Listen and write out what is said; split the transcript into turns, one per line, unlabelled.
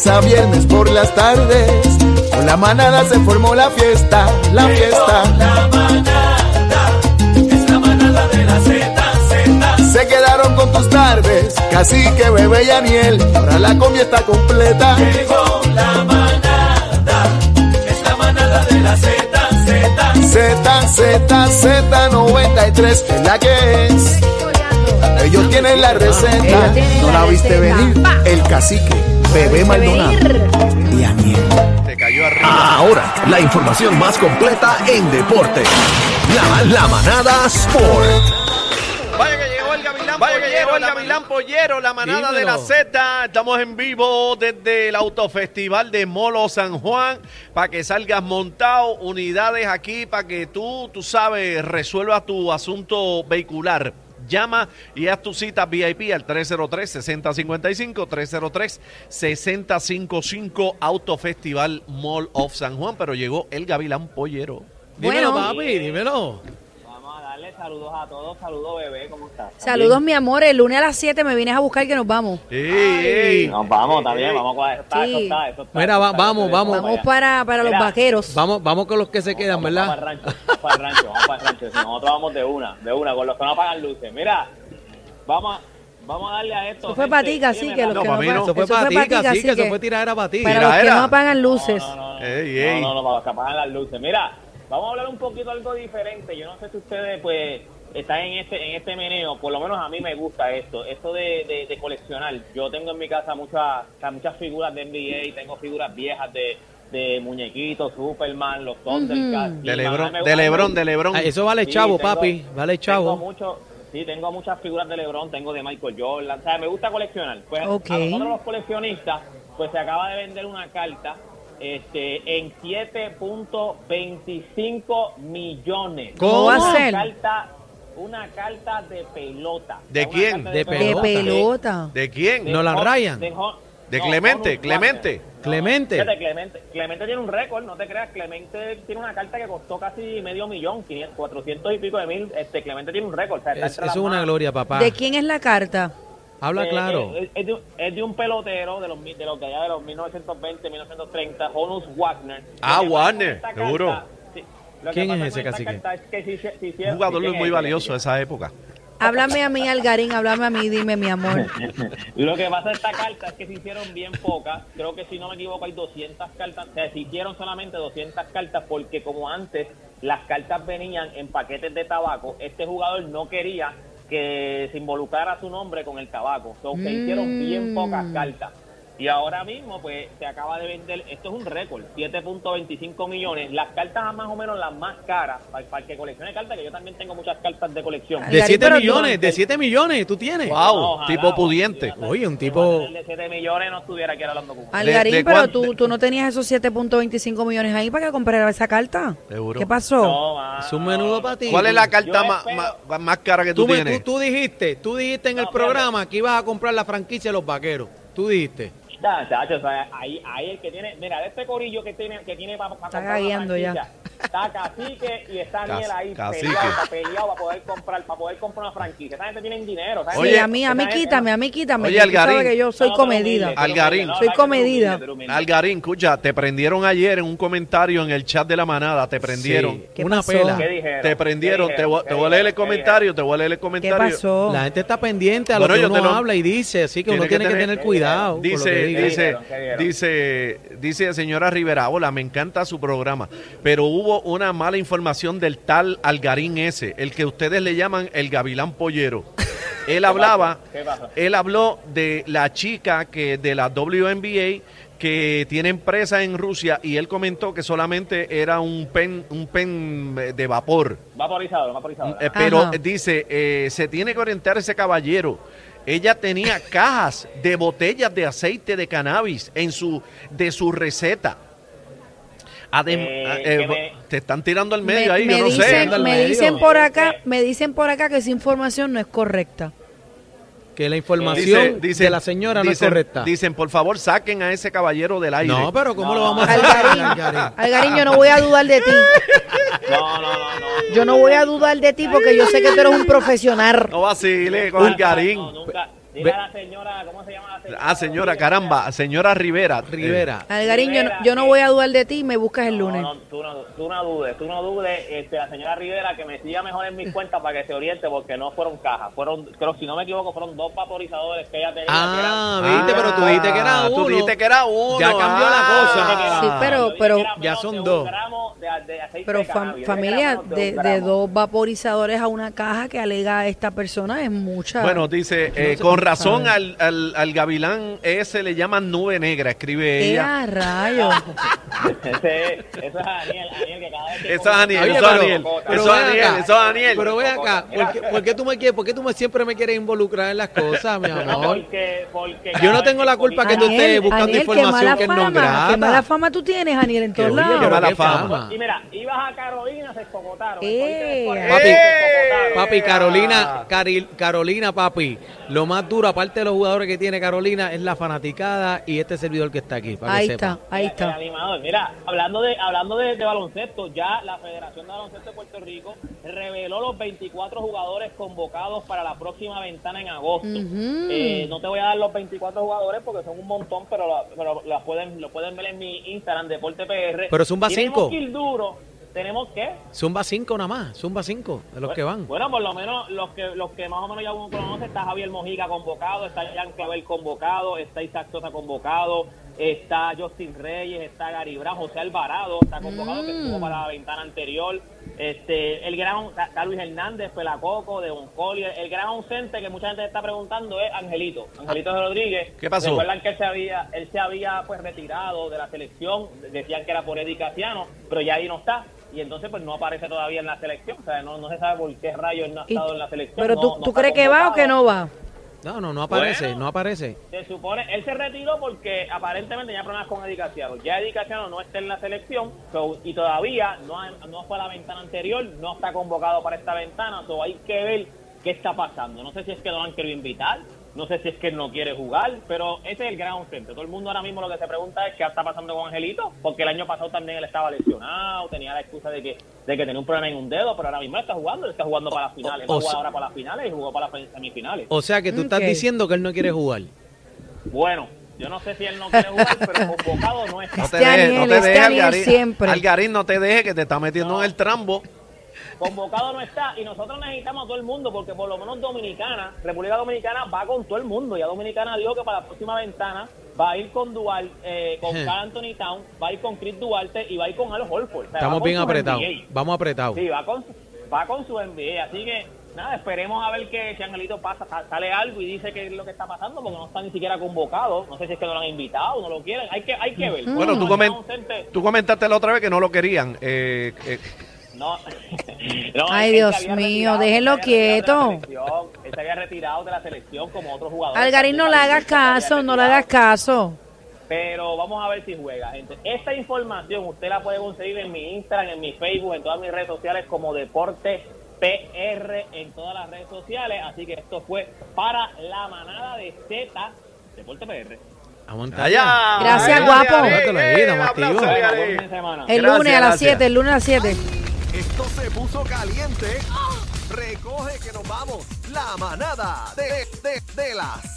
lunes a viernes por las tardes. Con la manada se formó la fiesta, la fiesta.
La manada, es la manada de la Z, Z.
Se quedaron con tus tardes, cacique, bebé y Aniel. Ahora la comida está completa.
Llegó la manada, es la manada de la Z, Z.
Z, Z, Z93 es la que es. Ellos tienen la receta. No
la
viste venir. El cacique, bebé Maldonado y Aniel.
Se cayó arriba. Ahora, la información más completa en deporte. La, la manada Sport.
Vaya que llegó el Gavilán Pollero, el Gavilán Pollero, la manada de la. Z. Estamos en vivo desde el Autofestival de Molo San Juan para que salgas montado, unidades aquí para que tú, tú sabes, resuelvas tu asunto vehicular. Llama y haz tu cita VIP al 303-6055, 303-6055 Autofestival Mall of San Juan. Pero llegó el Gavilán Pollero.
Dímelo,
Bueno.
papi, dímelo.
Vamos a darle saludos a todos. Saludos, bebé. ¿Cómo estás?
Saludos, mi amor. El lunes a las 7 me vienes a buscar que nos vamos.
¡Ey, ey!
Nos vamos también. Vamos a está,
Sí.
eso está, eso está,
Mira, va- vamos, vamos.
Vamos para, para los vaqueros.
Vamos, vamos con los que se quedan,
Vamos
¿verdad?
Para el rancho, vamos para el rancho, vamos para el rancho. Si nosotros vamos de una, de una, con los que no apagan luces. Mira, vamos, a- vamos a darle a esto.
Eso fue para ti, así que los
No,
que no
no.
pagan-
Eso fue para ti, cacique. eso fue tiradera para ti.
Para los que no apagan luces.
No, no, no,
Ey, ey.
no, no, no, para los que apagan las luces. Mira, vamos a hablar un poquito algo diferente. Yo no sé si ustedes, pues, están en este en este meneo. Por lo menos a mí me gusta esto. Esto de, de, de coleccionar. Yo tengo en mi casa muchas muchas figuras de NBA. Tengo figuras viejas de, de muñequitos, Superman, los Thundercats.
De Lebron,
mí me-
de
mí me-
Lebron, de Lebron.
Ah, eso vale
Sí,
chavo,
tengo-
papi. Vale
Tengo
chavo.
mucho, sí, tengo muchas figuras de LeBron, tengo de Michael Jordan, o sea, me gusta coleccionar. Pues
Ok.
a nosotros los coleccionistas, pues se acaba de vender una carta este en 7.25 millones.
¿Cómo va a
Una
ser?
carta, una carta de pelota.
¿De quién?
De
De
pelota.
pelota.
¿De quién?
de
¿No la rayan?
De,
De
no,
Clemente, Clemente.
Wagner.
Clemente.
Fíjate, Clemente, Clemente tiene un récord, no te creas, Clemente tiene una carta que costó casi medio millón, 500, 400 y pico de mil, este Clemente tiene un récord. o sea, está
Es-
entre
Eso es una gloria, papá.
¿De quién es la carta?
Habla
Eh,
claro.
eh, es, de, un- es de un pelotero de los de los de allá de los 1920, 1930, Honus Wagner.
Ah,
que
Wagner,
carta-
seguro.
sí, que
¿Quién es ese cacique?
es que si si
jugador
¿quién
muy
es?
valioso de esa época.
Háblame a mí, Algarín, háblame a mí, dime, mi amor.
Lo que pasa de esta carta es que se hicieron bien pocas. Creo que si no me equivoco hay 200 cartas. O sea, se hicieron solamente 200 cartas porque como antes las cartas venían en paquetes de tabaco, este jugador no quería que se involucrara su nombre con el tabaco. Entonces se hicieron bien pocas cartas. Y ahora mismo, pues, se acaba de vender, esto es un récord, 7.25 millones. Las cartas más o menos las más caras, para, para el que coleccione cartas, que yo también tengo muchas cartas de colección.
De
Algarín,
7
pero tú-
millones, de 7 millones, tú tienes.
Wow,
No, ojalá,
tipo pudiente.
Oye, un tipo-
De 7 millones no estuviera aquí hablando con
Algarín,
de
pero
cuán-
tú, tú no tenías esos 7.25 millones ahí para que comprara esa carta.
Seguro.
¿Qué pasó?
No.
Es un menudo para ti.
¿Cuál es la carta más, más, más cara que tú, tienes?
tú, tú dijiste, tú dijiste en el programa que ibas a comprar la franquicia de los vaqueros. Tú dijiste.
Chacho, o sea, ahí, ahí el que tiene, mira, de este corillo que tiene, que tiene para
Está gagueando ya.
Está Cacique y está Daniel ahí
Cacique.
peleado, para peleado para poder comprar, para poder comprar una franquicia. Esa gente tiene dinero. gente-
a mí, a mí quítame, a mí quítame.
Oye, Algarín.
sabes que yo soy
No,
comedida.
Algarín.
no,
Soy comedida.
humilde.
Algarín, escucha, te prendieron ayer en un comentario en el chat de la manada, te prendieron.
Sí,
¿Qué
una
pasó?
pela.
¿Qué dijeron?
Te prendieron,
¿Qué
te voy,
dijeron?
te voy a leer el
¿Qué
comentario, te voy a leer el
¿Qué
comentario.
pasó?
La gente está pendiente a lo
Bueno,
que uno
lo-
habla y dice, así que uno
Tiene que tener-
cuidado.
Dice, dice?
¿Qué
dice, dice señora Rivera, hola, me encanta su programa, pero hubo una mala información del tal Algarín ese, el que ustedes le llaman el Gavilán Pollero. Él hablaba, él habló de la chica que de la WNBA que tiene empresa en Rusia y él comentó que solamente era un pen, un pen de vapor.
Vaporizador, vaporizador.
Eh, pero
Ajá.
dice, eh, se tiene que orientar ese caballero. Ella tenía cajas de botellas de aceite de cannabis en su de su receta. Adem-
Eh,
eh,
que
eh,
me-
te están tirando al medio
Me,
ahí,
me
yo no sé.
dicen,
al
me
medio.
dicen por acá, me dicen por acá que esa información no es correcta.
Que la información de la señora no es
dicen-
correcta.
Dicen, por favor, saquen a ese caballero del aire.
No, pero ¿cómo
No.
lo vamos a hacer?
Algarín,
Algarín?
Algarín, yo no voy a dudar de ti.
No, no, no, no.
Yo no voy a dudar de ti porque yo sé que tú eres un profesional.
No vacile con el garín.
No, nunca, Dile a la señora, ¿cómo se llama la señora?
Ah, señora, caramba, señora Rivera.
Rivera.
Algarín, yo, no- yo no voy a dudar de ti, me buscas el
No,
lunes.
no, tú, no, tú no dudes, tú no dudes, este, la señora Rivera que me siga mejor en mis cuentas para que se oriente porque no fueron cajas, fueron, creo si no me equivoco, fueron dos vaporizadores que ella tenía. que
Ah,
eran-
viste, pero tú dijiste que era
Ah,
uno.
Tú dijiste que era uno.
Ya cambió la cosa.
Ah.
Sí, pero- pero-
Ya son dos.
De- aceite
Pero
de cannabis.
Familia, de, dos vaporizadores a una caja que alega esta persona es mucha.
Bueno, dice, eh, con razón al, al, al gavilán ese le llaman nube negra, escribe
¡Qué
ella.
a rayos!
Ese- eso es Daniel, Daniel, que cada vez que
Eso es Daniel,
Oye,
eso es Daniel,
pero
eso es Daniel,
acá.
eso es Daniel.
Pero ve acá, ¿por qué, por qué tú me quieres, por qué tú me, siempre me quieres involucrar en las cosas, mi amor?
porque, porque
Yo no tengo la culpa que tú
Daniel-
estés buscando
qué
información que no
fama,
grata.
qué mala fama tú tienes, Aniel, en todos lados.
pero
mala
qué
fama.
Y mira, ibas a Carolina, se escocotaron.
Eh.
Papi,
¡Eh!
Papi, Carolina, Caril- Carolina, papi, lo más duro, aparte de los jugadores que tiene Carolina, es la fanaticada y este servidor que está aquí, para
Ahí
que
está,
sepa.
ahí
El
está.
Animador. Mira, hablando de hablando de, de baloncesto, ya la Federación de Baloncesto de Puerto Rico reveló los 24 jugadores convocados para la próxima ventana en agosto. Eh, no te voy a dar los 24 jugadores porque son un montón, pero, la- pero las pueden, lo pueden ver en mi Instagram, Deporte PR.
Pero Zumba
Tenemos
cinco.
que ir duro. ¿Tenemos qué?
Zumba 5 nada más, Zumba 5, de los que van.
Bueno, por lo menos los que los que más o menos ya uno conoce, está Javier Mojica convocado, está Jan Clavel convocado, está Isaac Sosa convocado, está Justin Reyes, está Gary Brown, José Alvarado está convocado, que estuvo para la ventana anterior, este el gran está, Luis Hernández, Pelacoco, de Collier, el gran ausente que mucha gente está preguntando es Angelito, Angelito Rodríguez.
¿Qué pasó?
Recuerdan que él se había, él se había pues retirado de la selección, decían que era por Eddie Casiano, pero ya ahí no está. Y entonces pues no aparece todavía en la selección, o sea, no, no se sabe por qué rayos él no ha estado en la selección.
pero
no-
tú,
no
¿tú crees que va o que no va?
No, no, no aparece,
Bueno.
no aparece.
Se supone, él se retiró porque aparentemente tenía problemas con Eddie Casiano. Ya Eddie Casiano no está en la selección so, y todavía no, no fue a la ventana anterior, no está convocado para esta ventana, so hay que ver qué está pasando. No sé si es que no lo han querido invitar, no sé si es que él no quiere jugar, pero ese es el gran ausente. Todo el mundo ahora mismo lo que se pregunta es qué está pasando con Angelito, porque el año pasado también él estaba lesionado, tenía la excusa de que, de que tenía un problema en un dedo, pero ahora mismo él está jugando, él está jugando para las finales,
O-
no
o
juega
sea-
ahora para las finales y jugó para las semifinales.
O sea que tú estás diciendo que él no quiere jugar.
Bueno, yo no sé si él no quiere jugar, pero convocado no está.
No te dejes, no te dejes,
Aniel
Algarín. no te dejes que te está metiendo en el trambo.
Convocado no está. Y nosotros necesitamos a todo el mundo, porque por lo menos Dominicana, República Dominicana va con todo el mundo. Ya Dominicana dijo que para la próxima ventana va a ir con Duarte, eh, con. Carl Anthony Town, va a ir con Chris Duarte y va a ir con Al Holford. O sea, va
Estamos bien apretados, vamos apretados.
Sí, va con, su- va con su NBA. Así que, nada, esperemos a ver que si Angelito pasa, sa- sale algo y dice qué es lo que está pasando, porque no está ni siquiera convocado. No sé si es que no lo han invitado, no lo quieren. Hay que, hay que ver.
Bueno, tú,
No,
comen-
no, ausente.
tú comentaste la otra vez que no lo querían. Eh, eh,
No, no,
Ay, Dios mío,
la
quieto.
Él se había retirado de la selección como otros jugadores.
Algarín, no le hagas caso, no le hagas caso.
Pero vamos a ver si juega, gente. Esta información usted la puede conseguir en mi Instagram, en mi Facebook, en todas mis redes sociales como Deporte PR en todas las redes sociales. Así que esto fue para la manada de Z Deporte PR.
Allá.
Gracias, guapo. El lunes a las
gracias.
7, el lunes a las 7.
Se puso caliente. Recoge que nos vamos. La manada de, de, de las